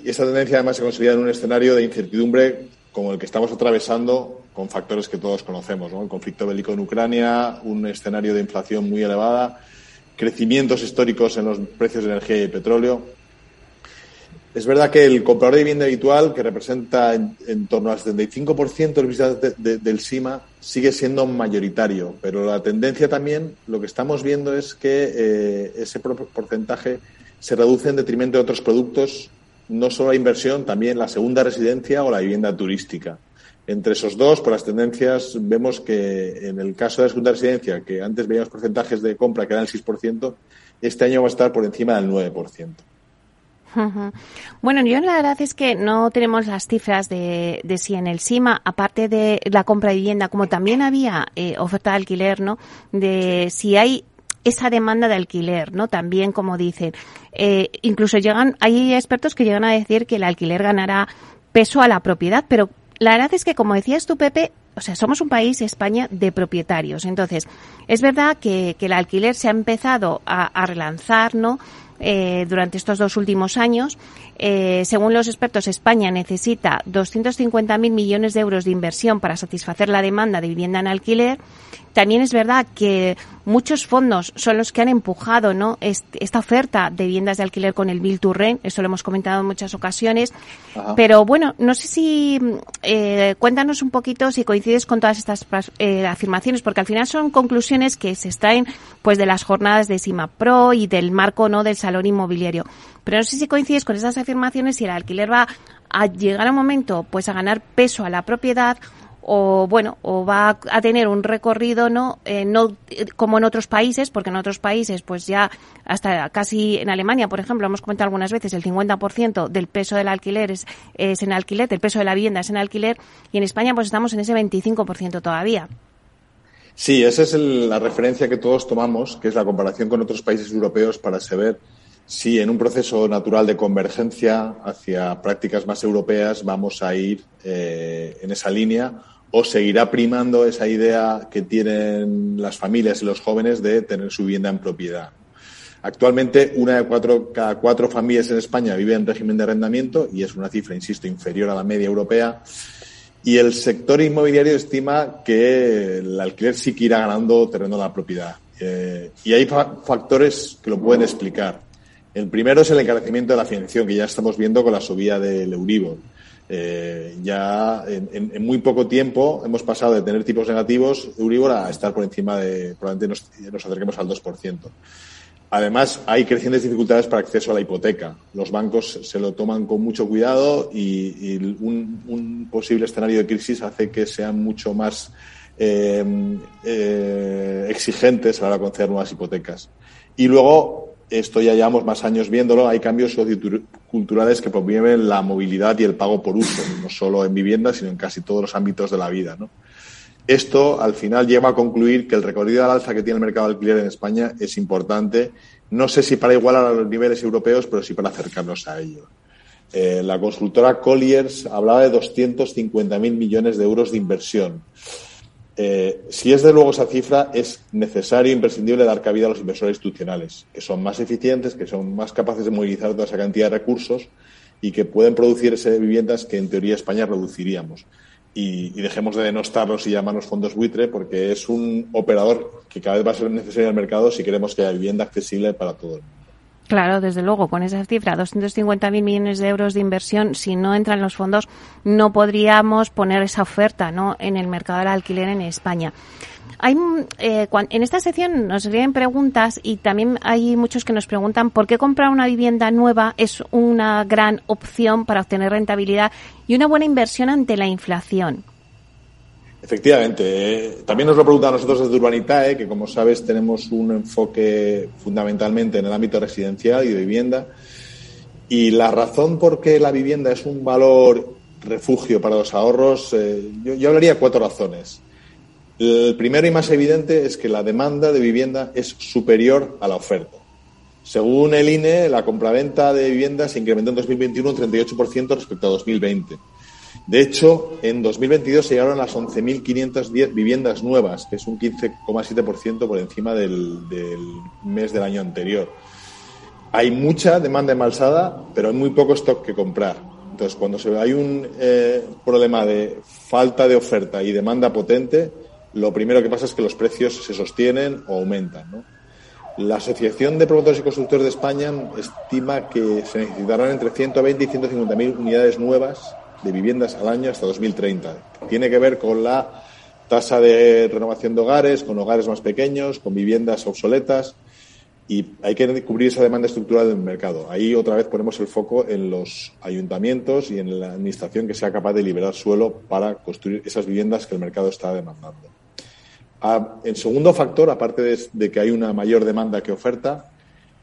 Y esta tendencia además se consolida en un escenario de incertidumbre como el que estamos atravesando con factores que todos conocemos, ¿no? el conflicto bélico en Ucrania, un escenario de inflación muy elevada, crecimientos históricos en los precios de energía y petróleo es verdad que el comprador de vivienda habitual, que representa en, torno al 75% de los visitantes del SIMA, sigue siendo mayoritario, pero la tendencia también, lo que estamos viendo es que eh, ese porcentaje se reduce en detrimento de otros productos, no solo la inversión, también la segunda residencia o la vivienda turística. Entre esos dos, por las tendencias, vemos que en el caso de la segunda residencia, que antes veíamos porcentajes de compra que eran el 6%, este año va a estar por encima del 9%. Bueno, yo la verdad es que no tenemos las cifras de, de si en el SIMA, aparte de la compra de vivienda, como también había eh, oferta de alquiler, ¿no? De si hay esa demanda de alquiler, ¿no? También, como dicen, eh, incluso llegan, hay expertos que llegan a decir que el alquiler ganará peso a la propiedad, pero la verdad es que, como decías tú, Pepe, o sea, somos un país, España, de propietarios. Entonces, es verdad que, que el alquiler se ha empezado a, a relanzar, ¿no? eh, durante estos dos últimos años. Eh, según los expertos, España necesita 250.000 millones de euros de inversión para satisfacer la demanda de vivienda en alquiler. También es verdad que muchos fondos son los que han empujado ¿no? esta oferta de viviendas de alquiler con el Bill to Rent. Eso lo hemos comentado en muchas ocasiones. Pero bueno, no sé si eh, cuéntanos un poquito si coincides con todas estas eh, afirmaciones, porque al final son conclusiones que se extraen pues de las jornadas de Sima Pro y del marco no del salón inmobiliario. Pero no sé si coincides con estas afirmaciones si el alquiler va a llegar a un momento pues a ganar peso a la propiedad o bueno o va a tener un recorrido no eh, no como en otros países porque en otros países pues ya hasta casi en Alemania por ejemplo hemos comentado algunas veces el 50% del peso del alquiler es, es en alquiler el peso de la vivienda es en alquiler y en España pues estamos en ese 25% todavía. Sí, esa es la referencia que todos tomamos, que es la comparación con otros países europeos para saber si en un proceso natural de convergencia hacia prácticas más europeas vamos a ir eh, en esa línea o seguirá primando esa idea que tienen las familias y los jóvenes de tener su vivienda en propiedad. Actualmente, una de cuatro, cada cuatro familias en España vive en régimen de arrendamiento y es una cifra, insisto, inferior a la media europea. Y el sector inmobiliario estima que el alquiler sí que irá ganando terreno a la propiedad. Eh, y hay factores que lo pueden explicar. El primero es el encarecimiento de la financiación, que ya estamos viendo con la subida del Euribor. Eh, ya en, muy poco tiempo hemos pasado de tener tipos negativos Euribor a estar por encima de, probablemente nos, acerquemos al 2%. Además, hay crecientes dificultades para acceso a la hipoteca. Los bancos se lo toman con mucho cuidado y, un, posible escenario de crisis hace que sean mucho más eh, eh, exigentes a la hora de conceder nuevas hipotecas. Y luego, esto ya llevamos más años viéndolo, hay cambios socioculturales que promueven la movilidad y el pago por uso, no solo en vivienda, sino en casi todos los ámbitos de la vida. ¿no? Esto al final lleva a concluir que el recorrido al alza que tiene el mercado de alquiler en España es importante, no sé si para igualar a los niveles europeos, pero sí para acercarnos a ellos. Eh, la consultora Colliers hablaba de 250.000 millones de euros de inversión. Eh, si es de luego esa cifra, es necesario e imprescindible dar cabida a los inversores institucionales, que son más eficientes, que son más capaces de movilizar toda esa cantidad de recursos y que pueden producirse viviendas que en teoría España reduciríamos y, dejemos de denostarlos y llamarnos fondos buitre porque es un operador que cada vez va a ser necesario en el mercado si queremos que haya vivienda accesible para todo el mundo. Claro, desde luego, con esa cifra, 250.000 millones de euros de inversión, si no entran los fondos, no podríamos poner esa oferta ¿no? en el mercado del alquiler en España. Hay, eh, en esta sección nos vienen preguntas y también hay muchos que nos preguntan por qué comprar una vivienda nueva es una gran opción para obtener rentabilidad y una buena inversión ante la inflación. Efectivamente. Eh, también nos lo preguntan a nosotros desde Urbanitae, que como sabes tenemos un enfoque fundamentalmente en el ámbito residencial y de vivienda. Y la razón por qué la vivienda es un valor refugio para los ahorros, eh, yo, hablaría cuatro razones. El primero y más evidente es que la demanda de vivienda es superior a la oferta. Según el INE, la compraventa de viviendas se incrementó en 2021 un 38% respecto a 2020. De hecho, en 2022 se llegaron a las 11.510 viviendas nuevas, que es un 15,7% por encima del, mes del año anterior. Hay mucha demanda embalsada, pero hay muy poco stock que comprar. Entonces, cuando hay un eh, problema de falta de oferta y demanda potente, lo primero que pasa es que los precios se sostienen o aumentan. La Asociación de Promotores y Constructores de España estima que se necesitarán entre 120 y 150 mil unidades nuevas de viviendas al año hasta 2030. Tiene que ver con la tasa de renovación de hogares, con hogares más pequeños, con viviendas obsoletas y hay que cubrir esa demanda estructural del mercado. Ahí otra vez ponemos el foco en los ayuntamientos y en la administración que sea capaz de liberar suelo para construir esas viviendas que el mercado está demandando. Ah, el segundo factor, aparte de, que hay una mayor demanda que oferta,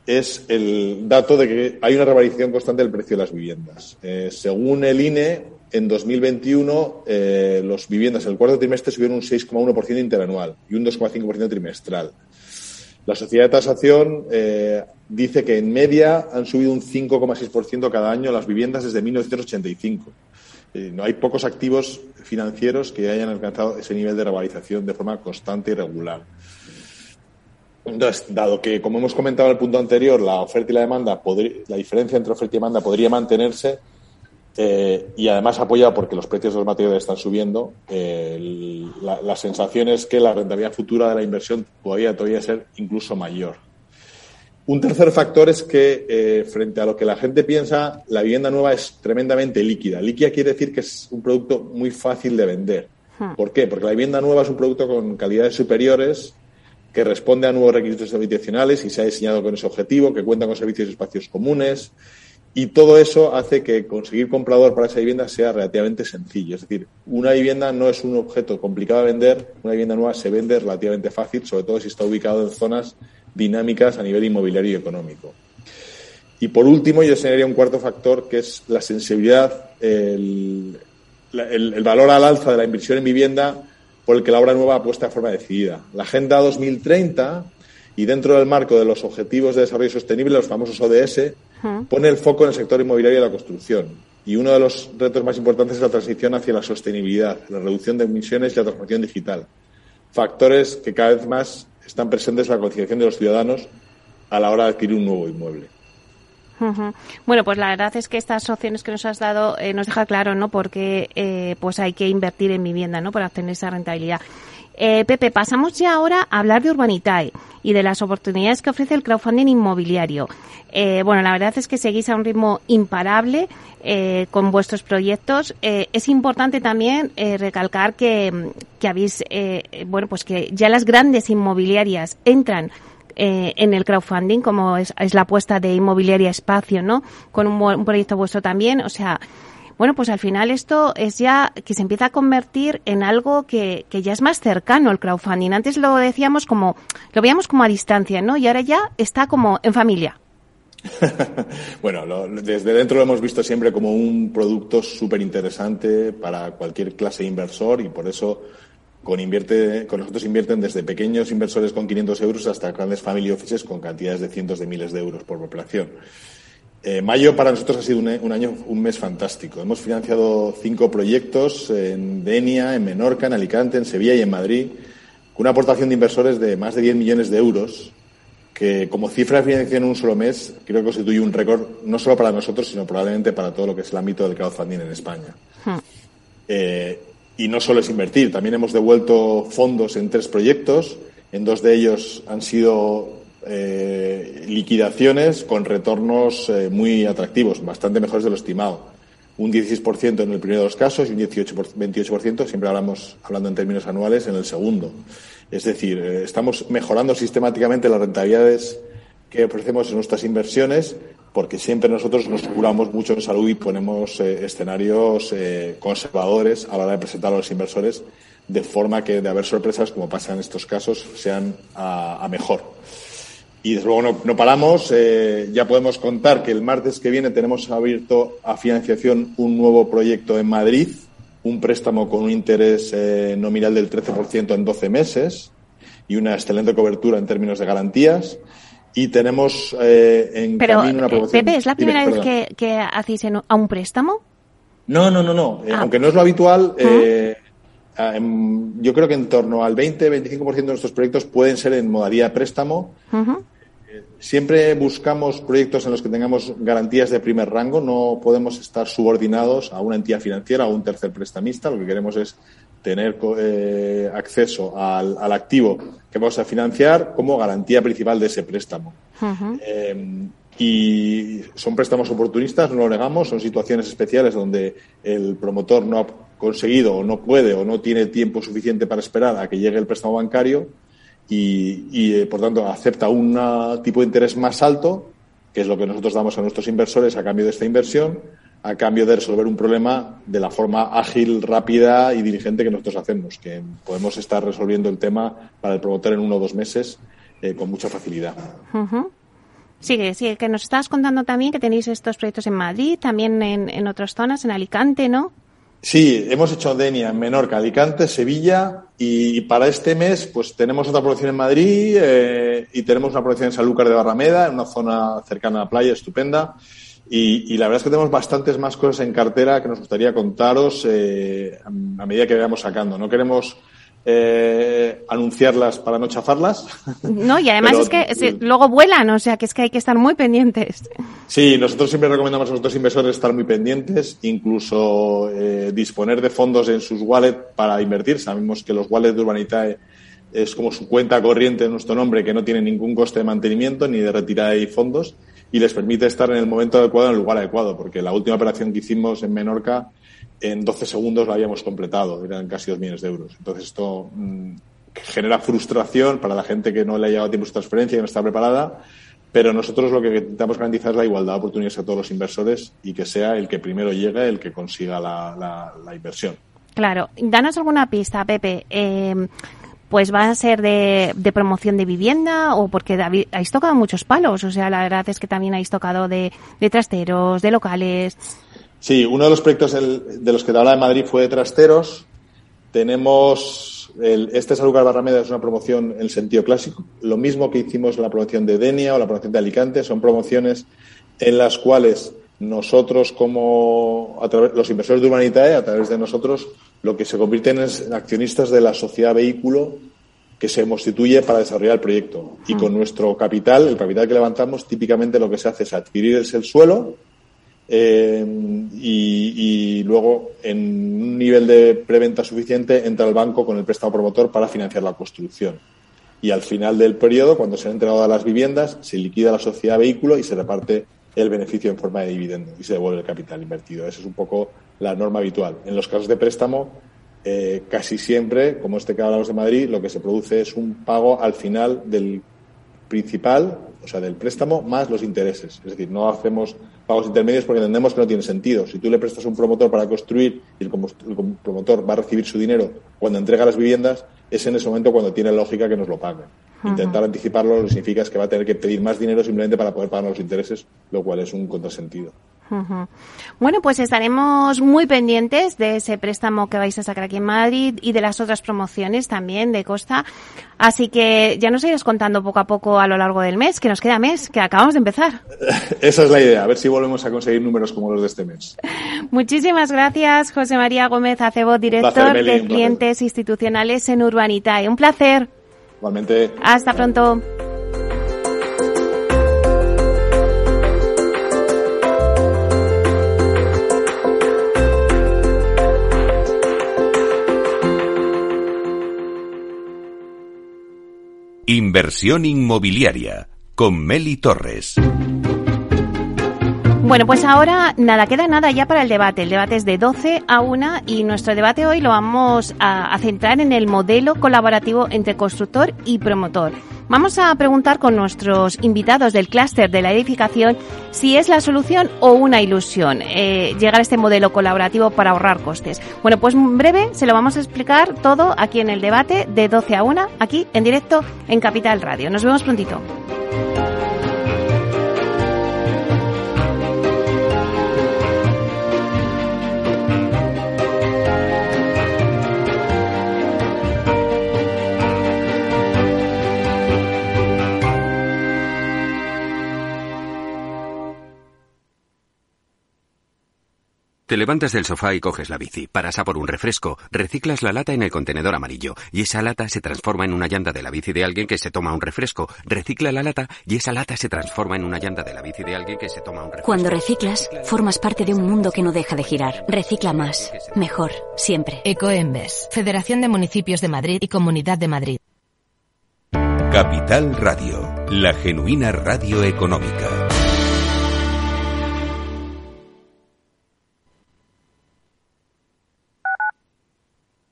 es el dato de que hay una revalorización constante del precio de las viviendas. Eh, según el INE, en 2021 eh, las viviendas en el cuarto trimestre subieron un 6,1% interanual y un 2,5% trimestral. La sociedad de tasación eh, dice que en media han subido un 5,6% cada año las viviendas desde 1985. Eh, no hay pocos activos financieros que hayan alcanzado ese nivel de revalorización de forma constante y regular. Entonces, dado que, como hemos comentado en el punto anterior, la oferta y la demanda, la diferencia entre oferta y demanda podría mantenerse eh, y además apoyada porque los precios de los materiales están subiendo, eh, la, sensación es que la rentabilidad futura de la inversión podría todavía ser incluso mayor. Un tercer factor es que, eh, frente a lo que la gente piensa, la vivienda nueva es tremendamente líquida. Líquida quiere decir que es un producto muy fácil de vender. Hmm. ¿Por qué? Porque la vivienda nueva es un producto con calidades superiores que responde a nuevos requisitos habitacionales y se ha diseñado con ese objetivo, que cuenta con servicios y espacios comunes. Y todo eso hace que conseguir comprador para esa vivienda sea relativamente sencillo. Es decir, una vivienda no es un objeto complicado de vender, una vivienda nueva se vende relativamente fácil, sobre todo si está ubicado en zonas dinámicas a nivel inmobiliario y económico. Y por último, yo señalaría un cuarto factor que es la sensibilidad, el, valor al alza de la inversión en vivienda por el que la obra nueva apuesta de forma decidida. La Agenda 2030 y dentro del marco de los Objetivos de Desarrollo Sostenible, los famosos ODS, pone el foco en el sector inmobiliario y la construcción. Y uno de los retos más importantes es la transición hacia la sostenibilidad, la reducción de emisiones y la transformación digital. Factores que cada vez más están presentes en la concienciación de los ciudadanos a la hora de adquirir un nuevo inmueble. Bueno, pues la verdad es que estas opciones que nos has dado eh, nos deja claro, ¿no? Porque eh, pues hay que invertir en vivienda, ¿no? Para obtener esa rentabilidad. Eh, Pepe, pasamos ya ahora a hablar de Urbanitae y de las oportunidades que ofrece el crowdfunding inmobiliario. Eh, bueno, la verdad es que seguís a un ritmo imparable eh, con vuestros proyectos. Eh, es importante también eh, recalcar que, que habéis, bueno, pues que ya las grandes inmobiliarias entran eh, en el crowdfunding, como es, la apuesta de Inmobiliaria Espacio, ¿no? Con un, un proyecto vuestro también. O sea, bueno, pues al final esto es ya que se empieza a convertir en algo que, que ya es más cercano al crowdfunding. Antes lo decíamos como, lo veíamos como a distancia, ¿no? Y ahora ya está como en familia. Bueno, lo- desde dentro lo hemos visto siempre como un producto súper interesante para cualquier clase de inversor y por eso con, invierte, con nosotros invierten desde pequeños inversores con 500 euros hasta grandes family offices con cantidades de cientos de miles de euros por operación. Eh, mayo para nosotros ha sido un, un año, un mes fantástico. Hemos financiado cinco proyectos en Denia, en Menorca, en Alicante, en Sevilla y en Madrid, con una aportación de inversores de más de 10 millones de euros, que como cifra de financiación en un solo mes creo que constituye un récord no solo para nosotros, sino probablemente para todo lo que es el ámbito del crowdfunding en España. Eh, y no solo es invertir, también hemos devuelto fondos en tres proyectos. En dos de ellos han sido eh, liquidaciones con retornos eh, muy atractivos, bastante mejores de lo estimado. Un 16% en el primero de los casos y un 18 por- 28%, siempre hablamos hablando en términos anuales, en el segundo. Es decir, eh, estamos mejorando sistemáticamente las rentabilidades que ofrecemos en nuestras inversiones, porque siempre nosotros nos curamos mucho en salud y ponemos eh, escenarios eh, conservadores a la hora de presentar a los inversores, de forma que de haber sorpresas, como pasa en estos casos, sean a, mejor. Y desde luego no, no paramos. eh, ya podemos contar que el martes que viene tenemos abierto a financiación un nuevo proyecto en Madrid, un préstamo con un interés nominal del 13% en 12 meses y una excelente cobertura en términos de garantías. Y tenemos eh, en Pero, camino una eh, promoción. Pepe, ¿es la Dime, primera vez que, que hacéis en- a un préstamo? No, no, no, no. Eh, Ah. aunque no es lo habitual, eh, ah, em, yo creo que en torno al 20-25% de nuestros proyectos pueden ser en modalidad de préstamo. Ujú. Siempre buscamos proyectos en los que tengamos garantías de primer rango. No podemos estar subordinados a una entidad financiera o a un tercer prestamista. Lo que queremos es tener eh, acceso al, al activo que vamos a financiar como garantía principal de ese préstamo. Eh, y son préstamos oportunistas, no lo negamos, son situaciones especiales donde el promotor no ha conseguido o no puede o no tiene tiempo suficiente para esperar a que llegue el préstamo bancario y, y, eh, por tanto acepta un tipo de interés más alto, que es lo que nosotros damos a nuestros inversores a cambio de esta inversión, a cambio de resolver un problema de la forma ágil, rápida y diligente que nosotros hacemos, que podemos estar resolviendo el tema para el promotor en uno o dos meses eh, con mucha facilidad. Sigue, sigue, que nos estabas contando también que tenéis estos proyectos en Madrid, también en, en otras zonas, en Alicante, ¿no? Sí, hemos hecho Denia en Menorca, Alicante, Sevilla y para este mes pues tenemos otra producción en Madrid eh, y tenemos una producción en Sanlúcar de Barrameda, en una zona cercana a la playa, estupenda. Y, y la verdad es que tenemos bastantes más cosas en cartera que nos gustaría contaros eh, a medida que vayamos sacando. No queremos eh, anunciarlas para no chafarlas. No, y además Pero- es que se- luego vuelan, o sea que es que hay que estar muy pendientes. Sí, nosotros siempre recomendamos a nuestros inversores estar muy pendientes, incluso eh, disponer de fondos en sus wallets para invertir. Sabemos que los wallets de Urbanitae es como su cuenta corriente en nuestro nombre, que no tiene ningún coste de mantenimiento ni de retirada de fondos y les permite estar en el momento adecuado, en el lugar adecuado, porque la última operación que hicimos en Menorca, en 12 segundos la habíamos completado, eran casi 2 millones de euros. Entonces esto mm, genera frustración para la gente que no le ha llegado tiempo su transferencia y no está preparada, pero nosotros lo que intentamos garantizar es la igualdad de oportunidades a todos los inversores y que sea el que primero llegue el que consiga la inversión. Claro, danos alguna pista, Pepe. Eh, pues va a ser de, de promoción de vivienda o porque habéis tocado muchos palos, o sea, la verdad es que también habéis tocado de, de trasteros, de locales. Sí, uno de los proyectos de los que te hablaba de Madrid fue de trasteros. Tenemos el, este Salucar Barrameda es una promoción en el sentido clásico. Lo mismo que hicimos en la promoción de Denia o la promoción de Alicante son promociones en las cuales nosotros como a través, los inversores de Humanitae, a través de nosotros, lo que se convierten es en accionistas de la sociedad vehículo que se constituye para desarrollar el proyecto. Y con nuestro capital, el capital que levantamos, típicamente lo que se hace es adquirir el suelo, eh, y, luego, en un nivel de preventa suficiente, entra el banco con el préstamo promotor para financiar la construcción. Y al final del periodo, cuando se han entregado las viviendas, se liquida la sociedad vehículo y se reparte el beneficio en forma de dividendo y se devuelve el capital invertido. Esa es un poco la norma habitual. En los casos de préstamo, eh, casi siempre, como este que hablamos de Madrid, lo que se produce es un pago al final del principal, o sea, del préstamo, más los intereses. Es decir, no hacemos pagos intermedios porque entendemos que no tiene sentido. Si tú le prestas a un promotor para construir y el, promotor va a recibir su dinero cuando entrega las viviendas, es en ese momento cuando tiene lógica que nos lo pague. Intentar anticiparlo lo que significa es que va a tener que pedir más dinero simplemente para poder pagar los intereses, lo cual es un contrasentido. Bueno, pues estaremos muy pendientes de ese préstamo que vais a sacar aquí en Madrid y de las otras promociones también de Costa. Así que ya nos irás contando poco a poco a lo largo del mes, que nos queda mes, que acabamos de empezar. Esa es la idea, a ver si volvemos a conseguir números como los de este mes. Muchísimas gracias, José María Gómez Acebo, director de clientes institucionales en Urbanitae. Un placer. Igualmente. Hasta pronto. Inversión inmobiliaria con Meli Torres. Bueno, pues ahora nada, queda nada ya para el debate. El debate es de 12 a 1 y nuestro debate hoy lo vamos a, centrar en el modelo colaborativo entre constructor y promotor. Vamos a preguntar con nuestros invitados del clúster de la edificación si es la solución o una ilusión eh, llegar a este modelo colaborativo para ahorrar costes. Bueno, pues en breve se lo vamos a explicar todo aquí en el debate de 12 a 1, aquí en directo en Capital Radio. Nos vemos prontito. Te levantas del sofá y coges la bici, paras a por un refresco, reciclas la lata en el contenedor amarillo y esa lata se transforma en una llanta de la bici de alguien que se toma un refresco, recicla la lata y esa lata se transforma en una llanta de la bici de alguien que se toma un refresco. Cuando reciclas, formas parte de un mundo que no deja de girar. Recicla más, mejor, siempre. Ecoembes, Federación de Municipios de Madrid y Comunidad de Madrid. Capital Radio, la genuina radio económica.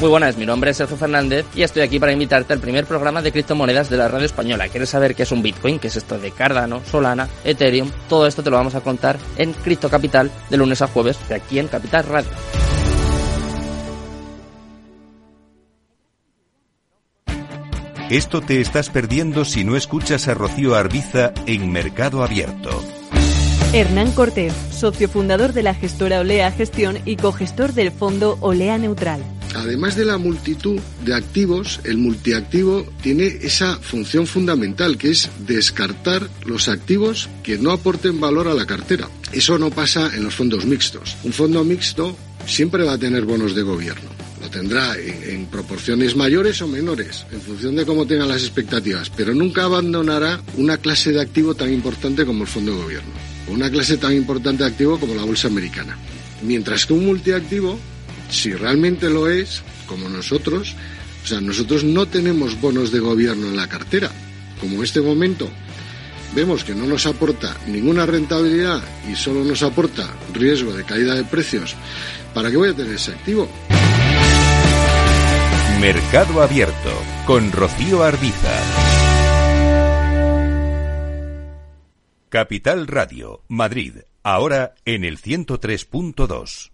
Muy buenas, mi nombre es Sergio Fernández y estoy aquí para invitarte al primer programa de criptomonedas de la radio española. ¿Quieres saber qué es un Bitcoin? ¿Qué es esto de Cardano, Solana, Ethereum? Todo esto te lo vamos a contar en Cripto Capital de lunes a jueves de aquí en Capital Radio. Esto te estás perdiendo si no escuchas a Rocío Arbiza en Mercado Abierto. Hernán Cortés, socio fundador de la gestora Olea Gestión y cogestor del fondo Olea Neutral. Además de la multitud de activos, el multiactivo tiene esa función fundamental que es descartar los activos que no aporten valor a la cartera. Eso no pasa en los fondos mixtos. Un fondo mixto siempre va a tener bonos de gobierno. Lo tendrá en, proporciones mayores o menores, en función de cómo tengan las expectativas, pero nunca abandonará una clase de activo tan importante como el fondo de gobierno una clase tan importante de activo como la bolsa americana. Mientras que un multiactivo, si realmente lo es, como nosotros, o sea, nosotros no tenemos bonos de gobierno en la cartera. Como en este momento vemos que no nos aporta ninguna rentabilidad y solo nos aporta riesgo de caída de precios, ¿para qué voy a tener ese activo? Mercado Abierto con Rocío Arbiza. Capital Radio, Madrid, ahora en el 103.2.